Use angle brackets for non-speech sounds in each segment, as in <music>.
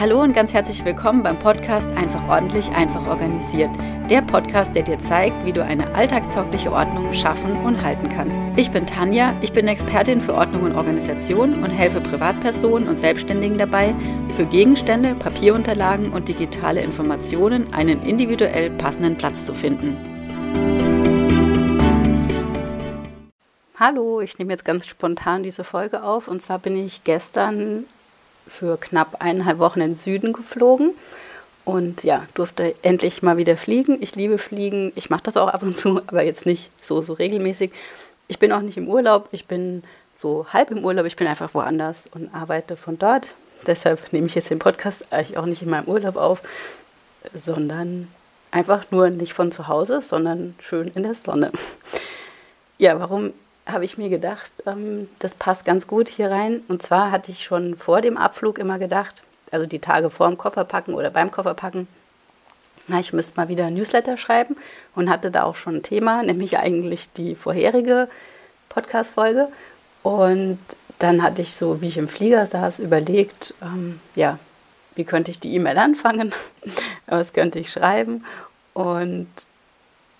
Hallo und ganz herzlich willkommen beim Podcast Einfach ordentlich, einfach organisiert. Der Podcast, der dir zeigt, wie du eine alltagstaugliche Ordnung schaffen und halten kannst. Ich bin Tanja, ich bin Expertin für Ordnung und Organisation und helfe Privatpersonen und Selbstständigen dabei, für Gegenstände, Papierunterlagen und digitale Informationen einen individuell passenden Platz zu finden. Hallo, ich nehme jetzt ganz spontan diese Folge auf und zwar bin ich gestern für knapp eineinhalb Wochen in den Süden geflogen und ja, durfte endlich mal wieder fliegen. Ich liebe Fliegen, ich mache das auch ab und zu, aber jetzt nicht so, so regelmäßig. Ich bin auch nicht im Urlaub, ich bin so halb im Urlaub, ich bin einfach woanders und arbeite von dort. Deshalb nehme ich jetzt den Podcast eigentlich auch nicht in meinem Urlaub auf, sondern einfach nur nicht von zu Hause, sondern schön in der Sonne. Ja, warum habe ich mir gedacht, ähm, das passt ganz gut hier rein. Und zwar hatte ich schon vor dem Abflug immer gedacht, also die Tage vor dem Kofferpacken oder beim Kofferpacken, na, ich müsste mal wieder ein Newsletter schreiben und hatte da auch schon ein Thema, <laughs> nämlich eigentlich die vorherige Podcast-Folge. Und dann hatte ich so, wie ich im Flieger saß, überlegt, ähm, ja, wie könnte ich die E-Mail anfangen, <laughs> was könnte ich schreiben. Und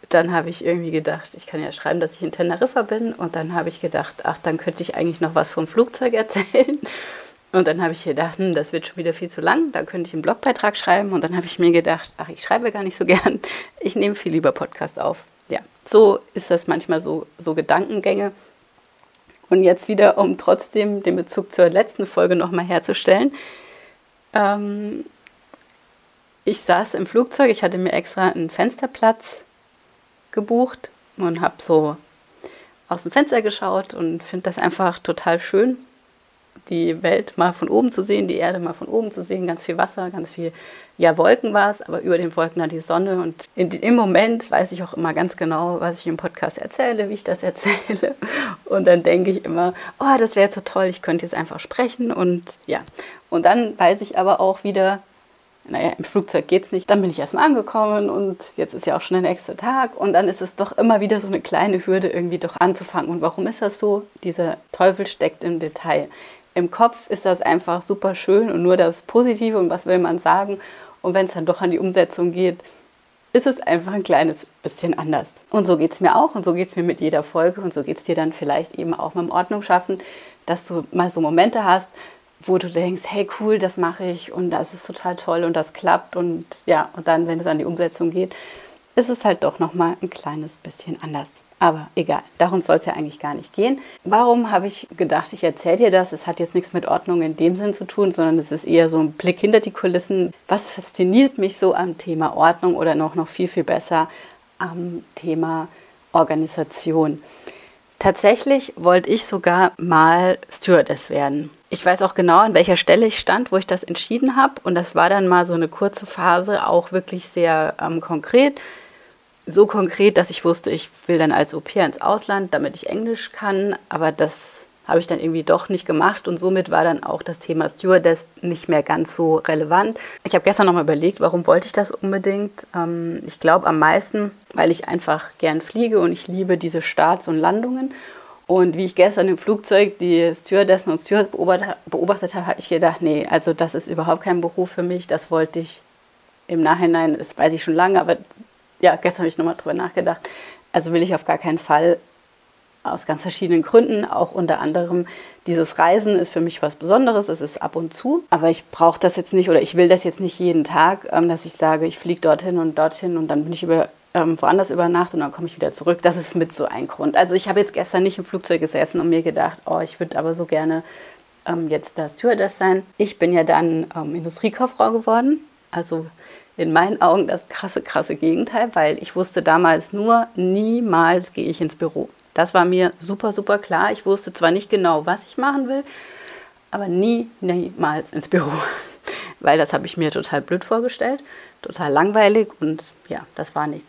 dann habe ich irgendwie gedacht, ich kann ja schreiben, dass ich in Teneriffa bin. Und dann habe ich gedacht, ach, dann könnte ich eigentlich noch was vom Flugzeug <laughs> erzählen. Und dann habe ich gedacht, hm, das wird schon wieder viel zu lang, da könnte ich einen Blogbeitrag schreiben. Und dann habe ich mir gedacht, ach, ich schreibe gar nicht so <laughs> gern, ich nehme viel lieber Podcast auf. Ja, so ist das manchmal so, so Gedankengänge. Und jetzt wieder, um trotzdem den Bezug zur letzten Folge nochmal herzustellen. Ähm, ich saß im Flugzeug, ich hatte mir extra einen Fensterplatz gebucht und habe so aus dem Fenster geschaut und finde das einfach total schön, die Welt mal von oben zu sehen, die Erde mal von oben zu sehen, ganz viel Wasser, ganz viel, ja, Wolken war es, aber über den Wolken dann die Sonne. Und in, im Moment weiß ich auch immer ganz genau, was ich im Podcast erzähle, wie ich das <laughs> erzähle. Und dann denke ich immer, oh, das wäre so toll, ich könnte jetzt einfach sprechen und ja. Und dann weiß ich aber auch wieder, naja, im Flugzeug geht es nicht. Dann bin ich erstmal angekommen und jetzt ist ja auch schon der nächste Tag. Und dann ist es doch immer wieder so eine kleine Hürde, irgendwie doch anzufangen. Und warum ist das so? Dieser Teufel steckt im Detail. Im Kopf ist das einfach super schön und nur das Positive und was will man sagen. Und wenn es dann doch an die Umsetzung geht, ist es einfach ein kleines bisschen anders. Und so geht es mir auch und so geht es mir mit jeder Folge und so geht es dir dann vielleicht eben auch mit dem Ordnung schaffen, dass du mal so Momente hast, wo du denkst, hey cool, das mache ich und das ist total toll und das klappt und ja, und dann, wenn es an die Umsetzung geht, ist es halt doch nochmal ein kleines bisschen anders. Aber egal, darum soll es ja eigentlich gar nicht gehen. Warum habe ich gedacht, ich erzähle dir das? Es hat jetzt nichts mit Ordnung in dem Sinn zu tun, sondern es ist eher so ein Blick hinter die Kulissen. Was fasziniert mich so am Thema Ordnung oder noch, noch viel, viel besser am Thema Organisation? Tatsächlich wollte ich sogar mal Stewardess werden. Ich weiß auch genau, an welcher Stelle ich stand, wo ich das entschieden habe. Und das war dann mal so eine kurze Phase, auch wirklich sehr ähm, konkret. So konkret, dass ich wusste, ich will dann als Au ins Ausland, damit ich Englisch kann. Aber das habe ich dann irgendwie doch nicht gemacht und somit war dann auch das Thema Stewardess nicht mehr ganz so relevant. Ich habe gestern nochmal überlegt, warum wollte ich das unbedingt. Ähm, ich glaube am meisten, weil ich einfach gern fliege und ich liebe diese Starts und Landungen und wie ich gestern im Flugzeug die Stewardessen und Stewards beobachtet, beobachtet habe, habe ich gedacht, nee, also das ist überhaupt kein Beruf für mich. Das wollte ich im Nachhinein, das weiß ich schon lange, aber ja, gestern habe ich nochmal drüber nachgedacht. Also will ich auf gar keinen Fall aus ganz verschiedenen Gründen. Auch unter anderem dieses Reisen ist für mich was Besonderes. Es ist ab und zu. Aber ich brauche das jetzt nicht oder ich will das jetzt nicht jeden Tag, ähm, dass ich sage, ich fliege dorthin und dorthin und dann bin ich über ähm, woanders über Nacht und dann komme ich wieder zurück. Das ist mit so ein Grund. Also ich habe jetzt gestern nicht im Flugzeug gesessen und mir gedacht, oh, ich würde aber so gerne ähm, jetzt das Stewardess sein. Ich bin ja dann ähm, Industriekauffrau geworden. Also in meinen Augen das krasse, krasse Gegenteil, weil ich wusste damals nur, niemals gehe ich ins Büro. Das war mir super, super klar. Ich wusste zwar nicht genau, was ich machen will, aber nie, niemals ins Büro. Weil das habe ich mir total blöd vorgestellt total langweilig und ja, das war nichts.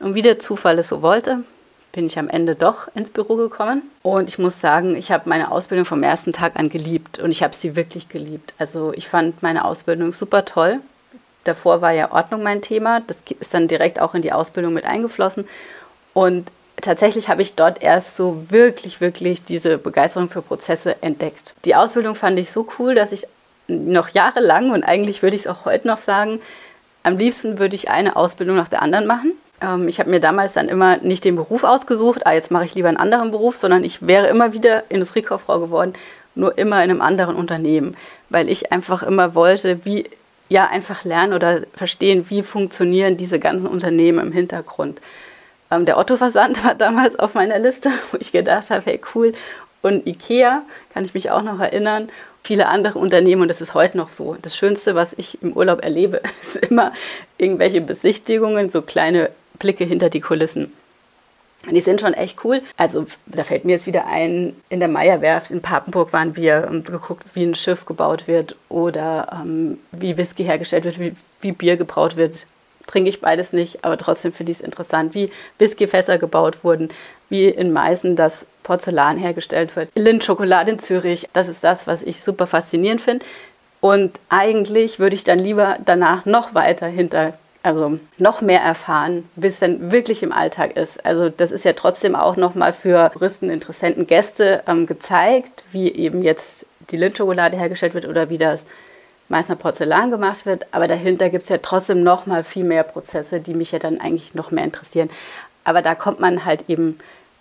Und wie der Zufall es so wollte, bin ich am Ende doch ins Büro gekommen. Und ich muss sagen, ich habe meine Ausbildung vom ersten Tag an geliebt und ich habe sie wirklich geliebt. Also ich fand meine Ausbildung super toll. Davor war ja Ordnung mein Thema. Das ist dann direkt auch in die Ausbildung mit eingeflossen. Und tatsächlich habe ich dort erst so wirklich, wirklich diese Begeisterung für Prozesse entdeckt. Die Ausbildung fand ich so cool, dass ich noch jahrelang und eigentlich würde ich es auch heute noch sagen, am liebsten würde ich eine Ausbildung nach der anderen machen. Ähm, ich habe mir damals dann immer nicht den Beruf ausgesucht, ah, jetzt mache ich lieber einen anderen Beruf, sondern ich wäre immer wieder Industriekauffrau geworden, nur immer in einem anderen Unternehmen, weil ich einfach immer wollte, wie ja einfach lernen oder verstehen, wie funktionieren diese ganzen Unternehmen im Hintergrund. Ähm, der Otto-Versand <laughs> war damals auf meiner Liste, wo ich gedacht habe, hey cool. Und Ikea, kann ich mich auch noch erinnern. Viele andere Unternehmen und das ist heute noch so. Das Schönste, was ich im Urlaub erlebe, <laughs> ist immer irgendwelche Besichtigungen, so kleine Blicke hinter die Kulissen. Die sind schon echt cool. Also da fällt mir jetzt wieder ein, in der Meierwerft in Papenburg waren wir und geguckt, wie ein Schiff gebaut wird oder ähm, wie Whisky hergestellt wird, wie, wie Bier gebraut wird trinke ich beides nicht, aber trotzdem finde ich es interessant, wie Whiskyfässer gebaut wurden, wie in Meißen das Porzellan hergestellt wird. Lind Schokolade in Zürich, das ist das, was ich super faszinierend finde. Und eigentlich würde ich dann lieber danach noch weiter hinter, also noch mehr erfahren, bis es dann wirklich im Alltag ist. Also das ist ja trotzdem auch nochmal für Touristen, Interessenten, Gäste ähm, gezeigt, wie eben jetzt die Lindschokolade hergestellt wird oder wie das Meißner Porzellan gemacht wird, aber dahinter gibt es ja trotzdem noch mal viel mehr Prozesse, die mich ja dann eigentlich noch mehr interessieren. Aber da kommt man halt eben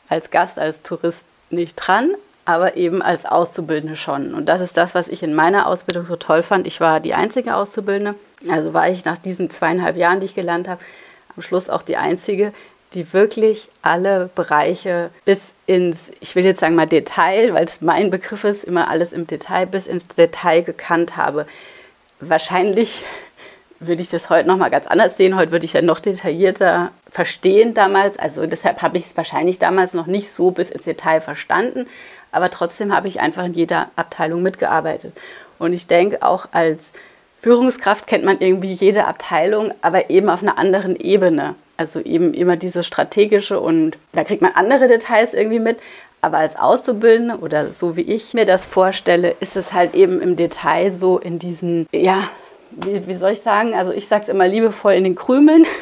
als Gast, als Tourist nicht dran, aber eben als Auszubildende schon. Und das ist das, was ich in meiner Ausbildung so toll fand. Ich war die einzige Auszubildende, also war ich nach diesen zweieinhalb Jahren, die ich gelernt habe, am Schluss auch die einzige, die wirklich alle Bereiche bis ins, ich will jetzt sagen mal Detail, weil es mein Begriff ist, immer alles im Detail, bis ins Detail gekannt habe wahrscheinlich würde ich das heute noch mal ganz anders sehen. Heute würde ich es ja noch detaillierter verstehen damals. Also deshalb habe ich es wahrscheinlich damals noch nicht so bis ins Detail verstanden. Aber trotzdem habe ich einfach in jeder Abteilung mitgearbeitet. Und ich denke, auch als Führungskraft kennt man irgendwie jede Abteilung, aber eben auf einer anderen Ebene. Also eben immer dieses strategische und da kriegt man andere Details irgendwie mit. Aber als Auszubildende oder so wie ich mir das vorstelle, ist es halt eben im Detail so in diesen, ja, wie, wie soll ich sagen? Also ich sage es immer liebevoll in den Krümeln. <laughs>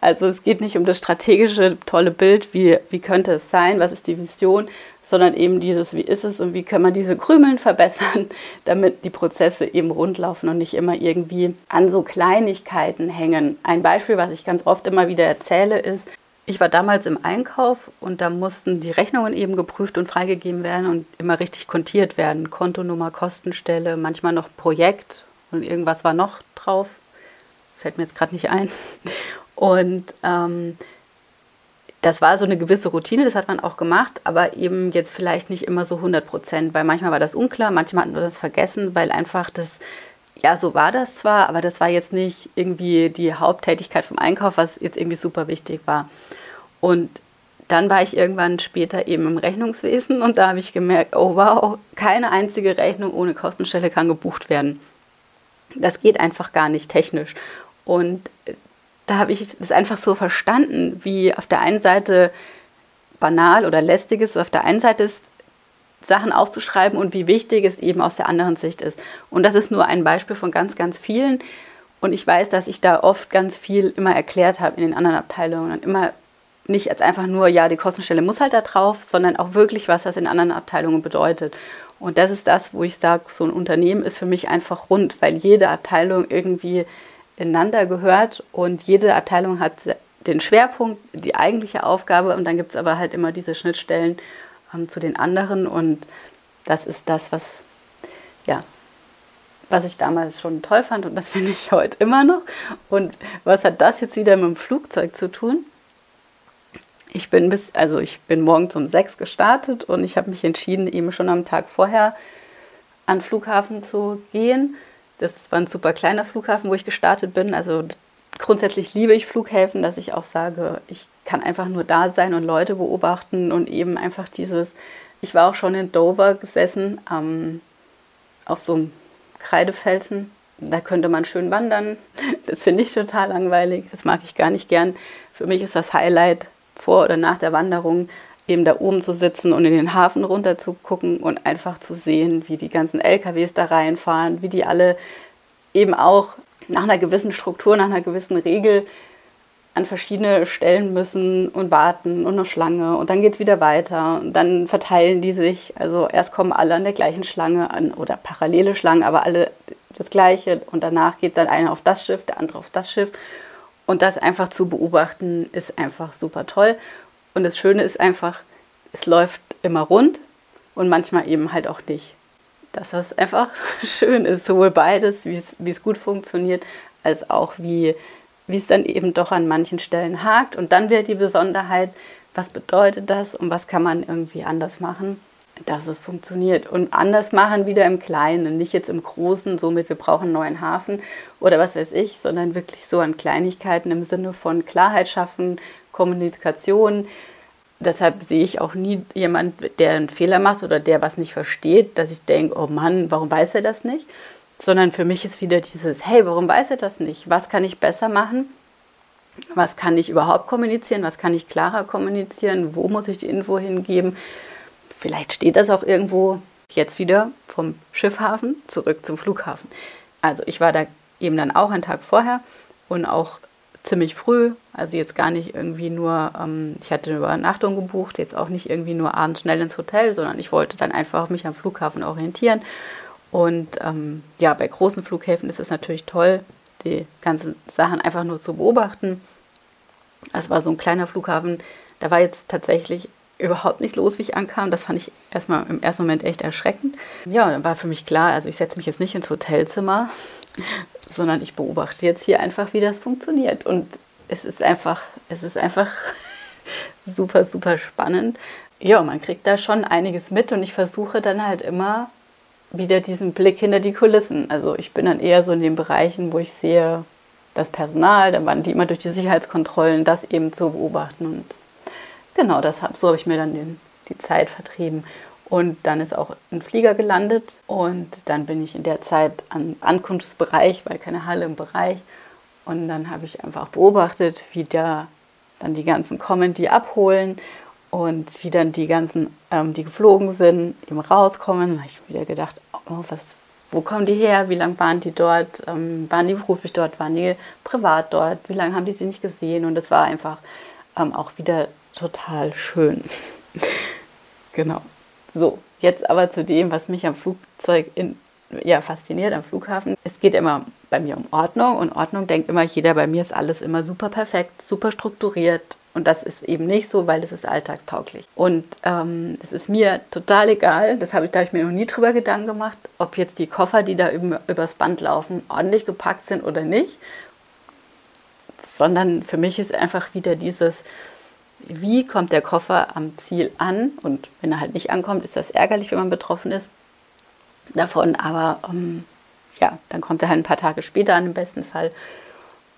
Also es geht nicht um das strategische tolle Bild, wie, wie könnte es sein, was ist die Vision, sondern eben dieses, wie ist es und wie können wir diese Krümeln verbessern, <laughs> damit die Prozesse eben rundlaufen und nicht immer irgendwie an so Kleinigkeiten hängen. Ein Beispiel, was ich ganz oft immer wieder erzähle, ist, ich war damals im Einkauf und da mussten die Rechnungen eben geprüft und freigegeben werden und immer richtig kontiert werden. Kontonummer, Kostenstelle, manchmal noch Projekt und irgendwas war noch drauf. Fällt mir jetzt gerade nicht ein. Und ähm, das war so eine gewisse Routine, das hat man auch gemacht, aber eben jetzt vielleicht nicht immer so 100 Prozent, weil manchmal war das unklar, manchmal hatten wir das vergessen, weil einfach das, ja, so war das zwar, aber das war jetzt nicht irgendwie die Haupttätigkeit vom Einkauf, was jetzt irgendwie super wichtig war. Und dann war ich irgendwann später eben im Rechnungswesen und da habe ich gemerkt, oh wow, keine einzige Rechnung ohne Kostenstelle kann gebucht werden. Das geht einfach gar nicht technisch. Und da habe ich das einfach so verstanden, wie auf der einen Seite banal oder lästig ist, auf der einen Seite ist, Sachen aufzuschreiben und wie wichtig es eben aus der anderen Sicht ist. Und das ist nur ein Beispiel von ganz, ganz vielen. Und ich weiß, dass ich da oft ganz viel immer erklärt habe in den anderen Abteilungen und immer nicht als einfach nur, ja, die Kostenstelle muss halt da drauf, sondern auch wirklich, was das in anderen Abteilungen bedeutet. Und das ist das, wo ich sage, so ein Unternehmen ist für mich einfach rund, weil jede Abteilung irgendwie ineinander gehört und jede Abteilung hat den Schwerpunkt, die eigentliche Aufgabe und dann gibt es aber halt immer diese Schnittstellen ähm, zu den anderen und das ist das, was, ja, was ich damals schon toll fand und das <laughs> finde ich heute immer noch. Und was hat das jetzt wieder mit dem Flugzeug zu tun? Ich bin bis, also ich bin morgens um sechs gestartet und ich habe mich entschieden, eben schon am Tag vorher an den Flughafen zu gehen. Das war ein super kleiner Flughafen, wo ich gestartet bin. Also grundsätzlich liebe ich Flughäfen, dass ich auch sage, ich kann einfach nur da sein und Leute beobachten und eben einfach dieses, ich war auch schon in Dover gesessen, ähm, auf so einem Kreidefelsen. Da könnte man schön wandern. <laughs> Das finde ich total langweilig. Das mag ich gar nicht gern. Für mich ist das Highlight vor oder nach der Wanderung eben da oben zu sitzen und in den Hafen runter zu gucken und einfach zu sehen, wie die ganzen LKWs da reinfahren, wie die alle eben auch nach einer gewissen Struktur, nach einer gewissen Regel an verschiedene Stellen müssen und warten und eine Schlange und dann geht es wieder weiter und dann verteilen die sich. Also erst kommen alle an der gleichen Schlange an oder parallele Schlangen, aber alle das Gleiche und danach geht dann einer auf das Schiff, der andere auf das Schiff. Und das einfach zu beobachten, ist einfach super toll. Und das Schöne ist einfach, es läuft immer rund und manchmal eben halt auch nicht. Dass das einfach <laughs> schön ist, sowohl beides, wie es gut funktioniert, als auch wie, es dann eben doch an manchen Stellen hakt. Und dann wäre die Besonderheit, was bedeutet das und was kann man irgendwie anders machen dass es funktioniert. Und anders machen wieder im Kleinen, nicht jetzt im Großen, somit wir brauchen einen neuen Hafen oder was weiß ich, sondern wirklich so an Kleinigkeiten im Sinne von Klarheit schaffen, Kommunikation. Deshalb sehe ich auch nie jemand, der einen Fehler macht oder der was nicht versteht, dass ich denke, oh Mann, warum weiß er das nicht? Sondern für mich ist wieder dieses, hey, warum weiß er das nicht? Was kann ich besser machen? Was kann ich überhaupt kommunizieren? Was kann ich klarer kommunizieren? Wo muss ich die Info hingeben? Vielleicht steht das auch irgendwo jetzt wieder vom Schiffhafen zurück zum Flughafen. Also ich war da eben dann auch einen Tag vorher und auch ziemlich früh, also jetzt gar nicht irgendwie nur, ähm, ich hatte eine Übernachtung gebucht, jetzt auch nicht irgendwie nur abends schnell ins Hotel, sondern ich wollte dann einfach mich am Flughafen orientieren. Und ähm, ja, bei großen Flughäfen ist es natürlich toll, die ganzen Sachen einfach nur zu beobachten. Es war so ein kleiner Flughafen, da war jetzt tatsächlich überhaupt nicht los, wie ich ankam. Das fand ich erstmal im ersten Moment echt erschreckend. Ja, dann war für mich klar, also ich setze mich jetzt nicht ins Hotelzimmer, <laughs> sondern ich beobachte jetzt hier einfach, wie das funktioniert. Und es ist einfach, es ist einfach <laughs> super, super spannend. Ja, man kriegt da schon einiges mit und ich versuche dann halt immer wieder diesen Blick hinter die Kulissen. Also ich bin dann eher so in den Bereichen, wo ich sehe, das Personal, dann waren die immer durch die Sicherheitskontrollen, das eben zu beobachten und Genau, das so habe ich mir dann den, die Zeit vertrieben. Und dann ist auch ein Flieger gelandet und dann bin ich in der Zeit am Ankunftsbereich, weil keine Halle im Bereich. Und dann habe ich einfach beobachtet, wie da dann die ganzen kommen, die abholen und wie dann die ganzen, ähm, die geflogen sind, eben rauskommen. Da habe ich wieder gedacht, oh, was, wo kommen die her? Wie lange waren die dort? Ähm, waren die beruflich dort? Waren die privat dort? Wie lange haben die sie nicht gesehen? Und es war einfach ähm, auch wieder total schön. genau. So, jetzt aber zu dem, was mich am Flugzeug in, ja, fasziniert, am Flughafen. Es geht immer bei mir um Ordnung und Ordnung denkt immer jeder, bei mir ist alles immer super perfekt, super strukturiert. Und das ist eben nicht so, weil es ist alltagstauglich. Und ähm, es ist mir total egal, das habe ich, da habe ich mir noch nie drüber Gedanken gemacht, ob jetzt die Koffer, die da über, übers Band laufen, ordentlich gepackt sind oder nicht. Sondern für mich ist einfach wieder dieses, wie kommt der Koffer am Ziel an und wenn er halt nicht ankommt, ist das ärgerlich, wenn man betroffen ist davon, aber ähm, ja, dann kommt er halt ein paar Tage später an im besten Fall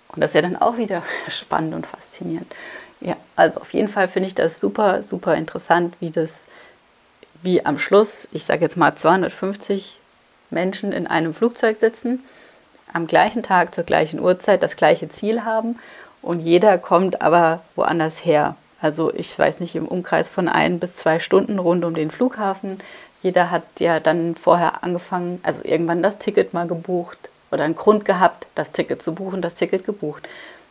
und das ist ja dann auch wieder <laughs> spannend und faszinierend. Ja, also auf jeden Fall finde ich das super, super interessant, wie das, wie am Schluss, ich sage jetzt mal 250 Menschen in einem Flugzeug sitzen, am gleichen Tag zur gleichen Uhrzeit das gleiche Ziel haben und jeder kommt aber woanders her. Also ich weiß nicht, im Umkreis von ein bis zwei Stunden rund um den Flughafen. Jeder hat ja dann vorher angefangen, also irgendwann das Ticket mal gebucht oder einen Grund gehabt, das Ticket zu buchen, das Ticket gebucht,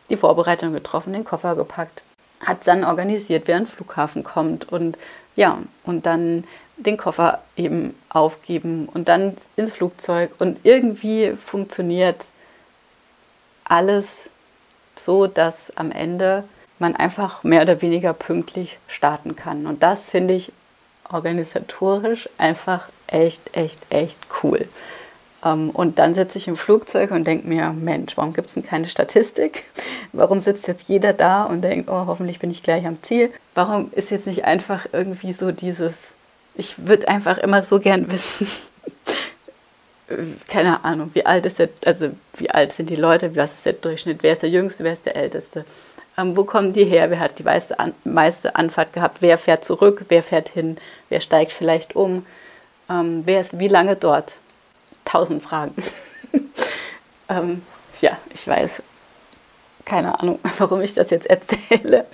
die Vorbereitung getroffen, den Koffer gepackt, hat es dann organisiert, wer ans Flughafen kommt und ja, und dann den Koffer eben aufgeben und dann ins Flugzeug und irgendwie funktioniert alles so, dass am Ende man einfach mehr oder weniger pünktlich starten kann. Und das finde ich organisatorisch einfach echt, echt, echt cool. Ähm, und dann sitze ich im Flugzeug und denke mir, Mensch, warum gibt es denn keine Statistik? <laughs> Warum sitzt jetzt jeder da und denkt, oh, hoffentlich bin ich gleich am Ziel? Warum ist jetzt nicht einfach irgendwie so dieses, ich würde einfach immer so gern wissen, <laughs> keine Ahnung, wie alt ist der, also wie alt sind die Leute, was ist der Durchschnitt, wer ist der Jüngste, wer ist der Älteste? Ähm, wo kommen die her? Wer hat die meiste, An meiste Anfahrt gehabt? Wer fährt zurück? Wer fährt hin? Wer steigt vielleicht um? Ähm, wer ist wie lange dort? Tausend Fragen. <laughs> ähm, ja, ich weiß. Keine Ahnung, <laughs> warum ich das jetzt erzähle.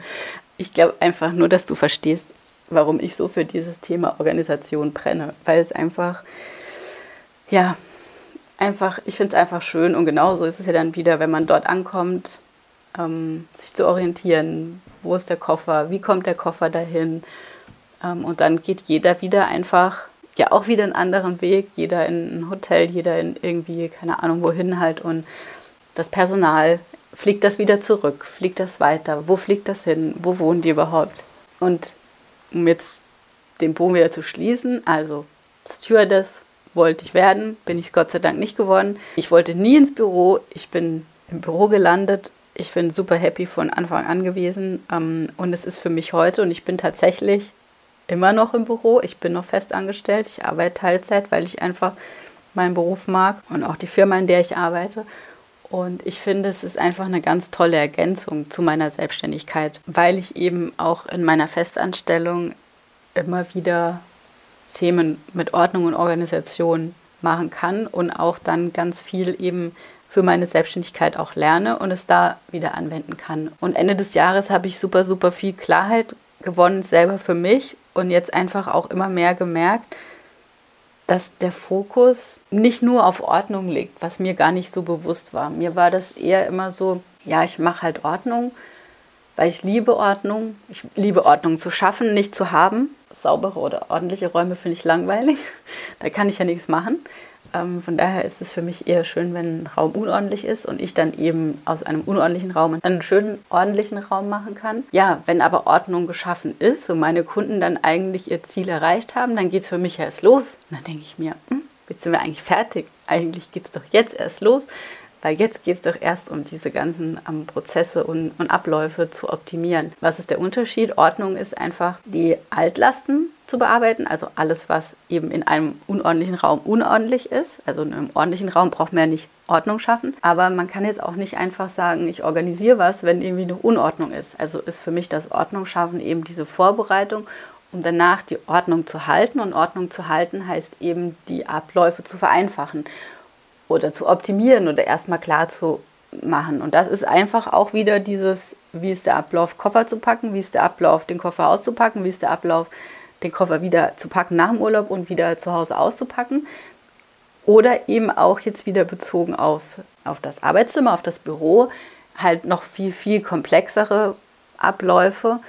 Ich glaube einfach nur, dass du verstehst, warum ich so für dieses Thema Organisation brenne. Weil es einfach, ja, einfach, ich finde es einfach schön und genauso ist es ja dann wieder, wenn man dort ankommt ähm, sich zu orientieren, wo ist der Koffer, wie kommt der Koffer dahin. Ähm, und dann geht jeder wieder einfach ja auch wieder einen anderen Weg. Jeder in ein Hotel, jeder in irgendwie, keine Ahnung, wohin halt. Und das Personal, fliegt das wieder zurück? Fliegt das weiter? Wo fliegt das hin? Wo wohnen die überhaupt? Und um jetzt den Bogen wieder zu schließen, also Stewardess wollte ich werden, bin ich Gott sei Dank nicht geworden. Ich wollte nie ins Büro, ich bin im Büro gelandet. Ich bin super happy von Anfang an gewesen ähm, und es ist für mich heute und ich bin tatsächlich immer noch im Büro. Ich bin noch fest angestellt. Ich arbeite Teilzeit, weil ich einfach meinen Beruf mag und auch die Firma, in der ich arbeite. Und ich finde, es ist einfach eine ganz tolle Ergänzung zu meiner Selbstständigkeit, weil ich eben auch in meiner Festanstellung immer wieder Themen mit Ordnung und Organisation machen kann und auch dann ganz viel eben für meine Selbstständigkeit auch lerne und es da wieder anwenden kann. Und Ende des Jahres habe ich super, super viel Klarheit gewonnen, selber für mich und jetzt einfach auch immer mehr gemerkt, dass der Fokus nicht nur auf Ordnung liegt, was mir gar nicht so bewusst war. Mir war das eher immer so, ja, ich mache halt Ordnung, weil ich liebe Ordnung. Ich liebe Ordnung zu schaffen, nicht zu haben. Saubere oder ordentliche Räume finde ich langweilig. <laughs> Da kann ich ja nichts machen. Ähm, von daher ist es für mich eher schön, wenn ein Raum unordentlich ist und ich dann eben aus einem unordentlichen Raum einen schönen ordentlichen Raum machen kann. Ja, wenn aber Ordnung geschaffen ist und meine Kunden dann eigentlich ihr Ziel erreicht haben, dann geht es für mich erst los. Und dann denke ich mir, hm, jetzt sind wir eigentlich fertig. Eigentlich geht es doch jetzt erst los. Weil jetzt geht es doch erst um diese ganzen um, Prozesse und, und Abläufe zu optimieren. Was ist der Unterschied? Ordnung ist einfach die Altlasten zu bearbeiten, also alles, was eben in einem unordentlichen Raum unordentlich ist. Also in einem ordentlichen Raum braucht man ja nicht Ordnung schaffen. Aber man kann jetzt auch nicht einfach sagen, ich organisiere was, wenn irgendwie eine Unordnung ist. Also ist für mich das Ordnung schaffen eben diese Vorbereitung um danach die Ordnung zu halten. Und Ordnung zu halten heißt eben, die Abläufe zu vereinfachen oder zu optimieren oder erstmal klar zu machen. Und das ist einfach auch wieder dieses, wie ist der Ablauf, Koffer zu packen, wie ist der Ablauf, den Koffer auszupacken, wie ist der Ablauf, den Koffer wieder zu packen nach dem Urlaub und wieder zu Hause auszupacken. Oder eben auch jetzt wieder bezogen auf, auf das Arbeitszimmer, auf das Büro, halt noch viel, viel komplexere Abläufe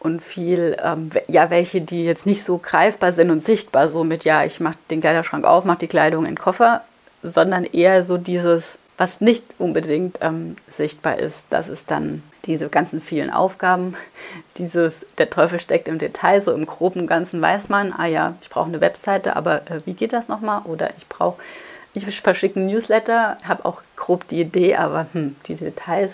und viel, ähm, ja, welche, die jetzt nicht so greifbar sind und sichtbar, so mit, ja, ich mache den Kleiderschrank auf, mache die Kleidung in den Koffer, sondern eher so dieses, was nicht unbedingt ähm, sichtbar ist. Das ist dann diese ganzen vielen Aufgaben, <laughs> dieses, der Teufel steckt im Detail, so im groben Ganzen weiß man, ah ja, ich brauche eine Webseite, aber äh, wie geht das nochmal? Oder ich brauche, ich verschicke einen Newsletter, habe auch grob die Idee, aber hm, die Details,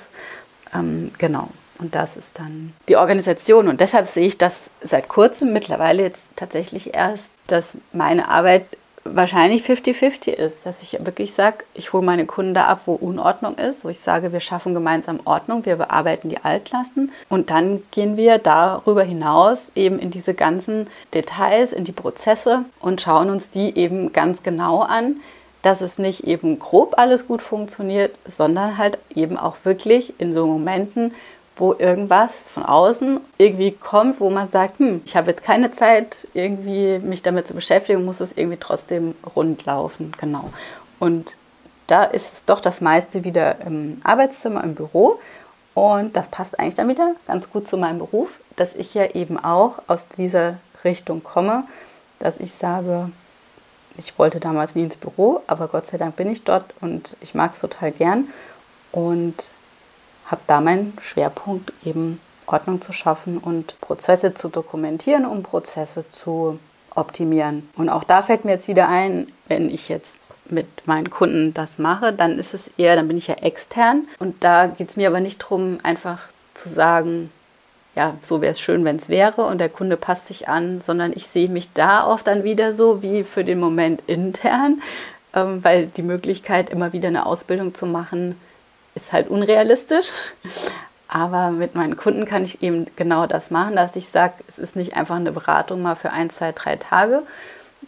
ähm, genau. Und das ist dann die Organisation. Und deshalb sehe ich das seit kurzem mittlerweile jetzt tatsächlich erst, dass meine Arbeit wahrscheinlich 50-50 ist, dass ich wirklich sage, ich hole meine Kunden da ab, wo Unordnung ist, wo ich sage, wir schaffen gemeinsam Ordnung, wir bearbeiten die Altlasten. Und dann gehen wir darüber hinaus eben in diese ganzen Details, in die Prozesse und schauen uns die eben ganz genau an, dass es nicht eben grob alles gut funktioniert, sondern halt eben auch wirklich in so Momenten, wo irgendwas von außen irgendwie kommt, wo man sagt, hm, ich habe jetzt keine Zeit, irgendwie mich damit zu beschäftigen, muss es irgendwie trotzdem rund laufen. Genau. Und da ist es doch das meiste wieder im Arbeitszimmer, im Büro. Und das passt eigentlich dann wieder ganz gut zu meinem Beruf, dass ich ja eben auch aus dieser Richtung komme, dass ich sage, ich wollte damals nie ins Büro, aber Gott sei Dank bin ich dort und ich mag es total gern. Und habe da meinen Schwerpunkt eben Ordnung zu schaffen und Prozesse zu dokumentieren, um Prozesse zu optimieren. Und auch da fällt mir jetzt wieder ein, wenn ich jetzt mit meinen Kunden das mache, dann ist es eher, dann bin ich ja extern. Und da geht es mir aber nicht darum, einfach zu sagen, ja, so wäre es schön, wenn es wäre und der Kunde passt sich an, sondern ich sehe mich da auch dann wieder so wie für den Moment <laughs> intern, ähm, weil die Möglichkeit, immer wieder eine Ausbildung zu machen, ist halt unrealistisch. Aber mit meinen Kunden kann ich eben genau das machen, dass ich sage, es ist nicht einfach eine Beratung mal für ein, zwei, drei Tage,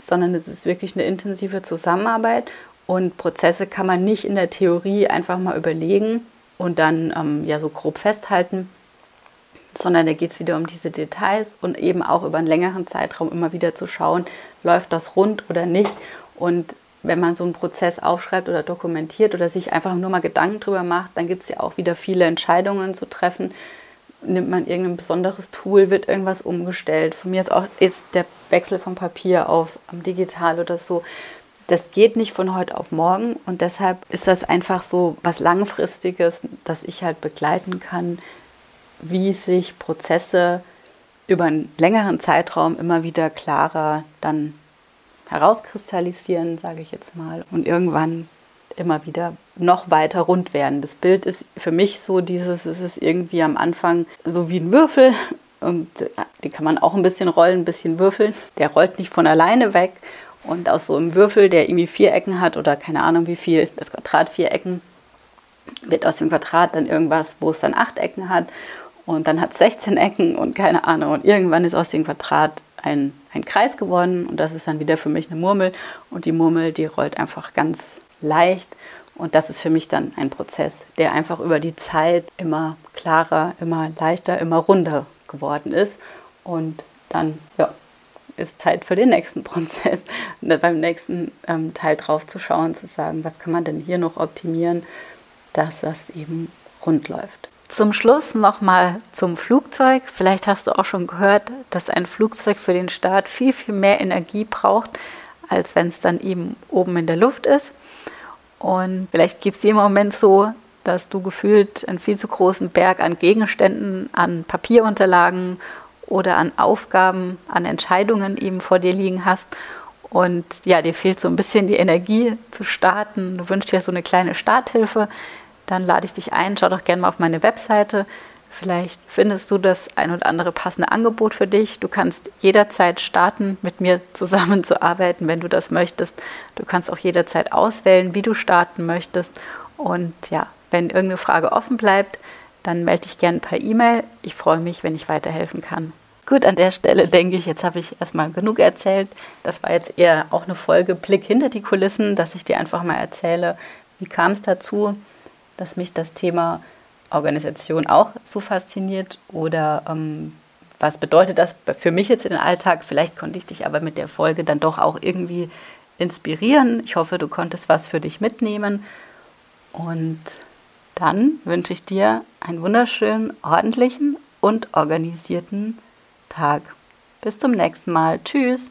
sondern es ist wirklich eine intensive Zusammenarbeit. Und Prozesse kann man nicht in der Theorie einfach mal überlegen und dann ähm, ja so grob festhalten, sondern da geht es wieder um diese Details und eben auch über einen längeren Zeitraum immer wieder zu schauen, läuft das rund oder nicht. Und wenn man so einen Prozess aufschreibt oder dokumentiert oder sich einfach nur mal Gedanken drüber macht, dann gibt es ja auch wieder viele Entscheidungen zu treffen, nimmt man irgendein besonderes Tool, wird irgendwas umgestellt. Von mir ist auch jetzt der Wechsel vom Papier auf digital oder so. Das geht nicht von heute auf morgen und deshalb ist das einfach so was Langfristiges, dass ich halt begleiten kann, wie sich Prozesse über einen längeren Zeitraum immer wieder klarer dann herauskristallisieren, sage ich jetzt mal, und irgendwann immer wieder noch weiter rund werden. Das Bild ist für mich so dieses, es ist irgendwie am Anfang so wie ein Würfel <laughs> und die kann man auch ein bisschen rollen, ein bisschen würfeln. Der rollt nicht von alleine weg und aus so einem Würfel, der irgendwie vier Ecken hat oder keine Ahnung wie viel, das Quadrat vier Ecken, wird aus dem Quadrat dann irgendwas, wo es dann acht Ecken hat und dann hat es 16 Ecken und keine Ahnung und irgendwann ist aus dem Quadrat ein, ein Kreis geworden und das ist dann wieder für mich eine Murmel und die Murmel, die rollt einfach ganz leicht. Und das ist für mich dann ein Prozess, der einfach über die Zeit immer klarer, immer leichter, immer runder geworden ist. Und dann ja, ist Zeit für den nächsten <laughs> Prozess, beim nächsten ähm, Teil drauf zu schauen, zu sagen, was kann man denn hier noch optimieren, dass das eben rund läuft. Zum Schluss nochmal zum Flugzeug. Vielleicht hast du auch schon gehört, dass ein Flugzeug für den Start viel, viel mehr Energie braucht, als wenn es dann eben oben in der Luft ist. Und vielleicht geht es dir im Moment so, dass du gefühlt einen viel zu großen Berg an Gegenständen, an Papierunterlagen oder an Aufgaben, an Entscheidungen eben vor dir liegen hast. Und ja, dir fehlt so ein bisschen die Energie zu starten. Du wünschst dir so eine kleine Starthilfe. Dann lade ich dich ein, schau doch gerne mal auf meine Webseite Vielleicht findest du das ein oder andere passende Angebot für dich. Du kannst jederzeit starten, mit mir zusammenzuarbeiten, wenn du das möchtest. Du kannst auch jederzeit auswählen, wie du starten möchtest. Und ja, wenn irgendeine Frage offen bleibt, dann melde dich gerne per E-Mail. Ich freue mich, wenn ich weiterhelfen kann. Gut, an der Stelle denke ich, jetzt habe ich erstmal genug erzählt. Das war jetzt eher auch eine Folge Blick hinter die Kulissen, dass ich dir einfach mal erzähle, wie kam es dazu, dass mich das Thema Organisation auch so fasziniert oder ähm, was bedeutet das für mich jetzt in den Alltag? Vielleicht konnte ich dich aber mit der Folge dann doch auch irgendwie inspirieren. Ich hoffe, du konntest was für dich mitnehmen. Und dann wünsche ich dir einen wunderschönen, ordentlichen und organisierten Tag. Bis zum nächsten Mal. Tschüss.